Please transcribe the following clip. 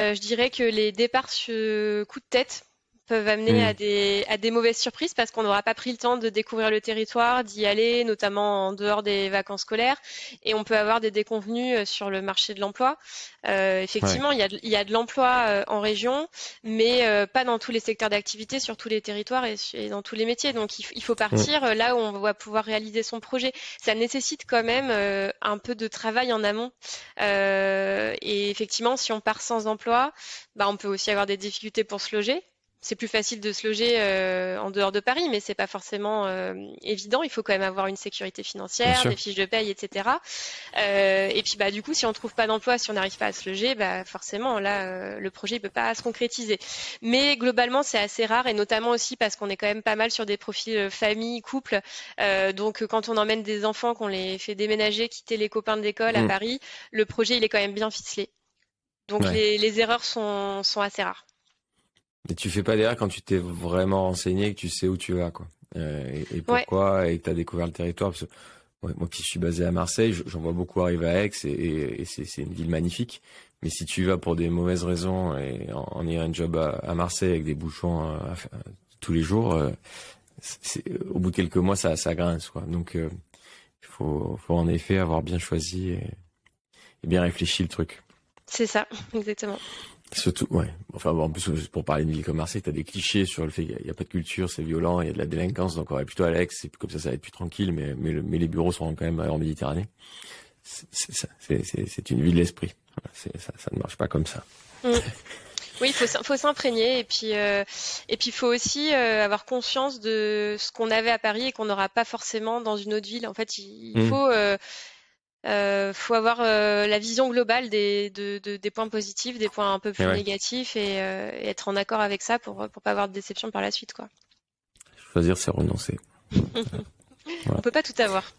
je dirais que les départs sur coup tête peuvent amener à, des, à des mauvaises surprises parce qu'on n'aura pas pris le temps de découvrir le territoire, d'y aller, notamment en dehors des vacances scolaires, et on peut avoir des déconvenus euh, sur le marché de l'emploi. Euh, effectivement, il, y a de, il y a de l'emploi euh, en région, mais euh, pas dans tous les secteurs d'activité, sur tous les territoires et, et, dans tous les métiers. Donc il, il faut partir là où on va pouvoir réaliser son projet. Ça nécessite quand même un peu de travail en amont. et effectivement, si on part sans emploi, bah, on peut aussi avoir des difficultés pour se loger c'est plus facile de se loger euh, en dehors de Paris, mais c'est pas forcément euh, évident. Il faut quand même avoir une sécurité financière, des fiches de paye, etc. Euh, et puis bah du coup, si on trouve pas d'emploi, si on n'arrive pas à se loger, bah forcément là, euh, le projet ne peut pas se concrétiser. Mais globalement, c'est assez rare, et notamment aussi parce qu'on est quand même pas mal sur des profils famille, couple. donc quand on emmène des enfants, qu'on les fait déménager, quitter les copains de l'école à mm. Paris, le projet il est quand même bien ficelé. Donc les, les, erreurs sont, sont assez rares. Mais tu fais pas d'erreur quand tu t'es vraiment renseigné, que tu sais où tu vas, quoi. Euh, et, pourquoi, et que tu as découvert le territoire. Parce que, moi qui suis basé à Marseille, j'en vois beaucoup arriver à Aix, et, et c'est une ville magnifique. Mais si tu vas pour des mauvaises raisons et en, ayant un job à, Marseille avec des bouchons euh, tous les jours, euh, au bout de quelques mois, ça, ça grince, quoi. Donc, il faut, faut en effet avoir bien choisi et, et bien réfléchi le truc. C'est ça, exactement. Surtout, ouais. Enfin, bon, en plus, pour parler d'une ville comme Marseille, t'as des clichés sur le fait qu'il n'y a, pas de culture, c'est violent, il y a de la délinquance, donc on va plutôt à et comme ça, ça va être plus tranquille, mais, mais, mais les bureaux sont quand même en Méditerranée. C'est une ville d'esprit. ça, ça ne marche pas comme ça. Mm. Oui, il faut, faut s'imprégner et puis euh, et puis il faut aussi euh, avoir conscience de ce qu'on avait à Paris et qu'on n'aura pas forcément dans une autre ville. En fait, il, mm. faut euh, euh, faut avoir euh, la vision globale des, de, de, des points positifs, des points un peu plus négatifs et, euh, et, être en accord avec ça pour pour pas avoir de déception par la suite quoi. Choisir c'est renoncer. On peut pas tout avoir.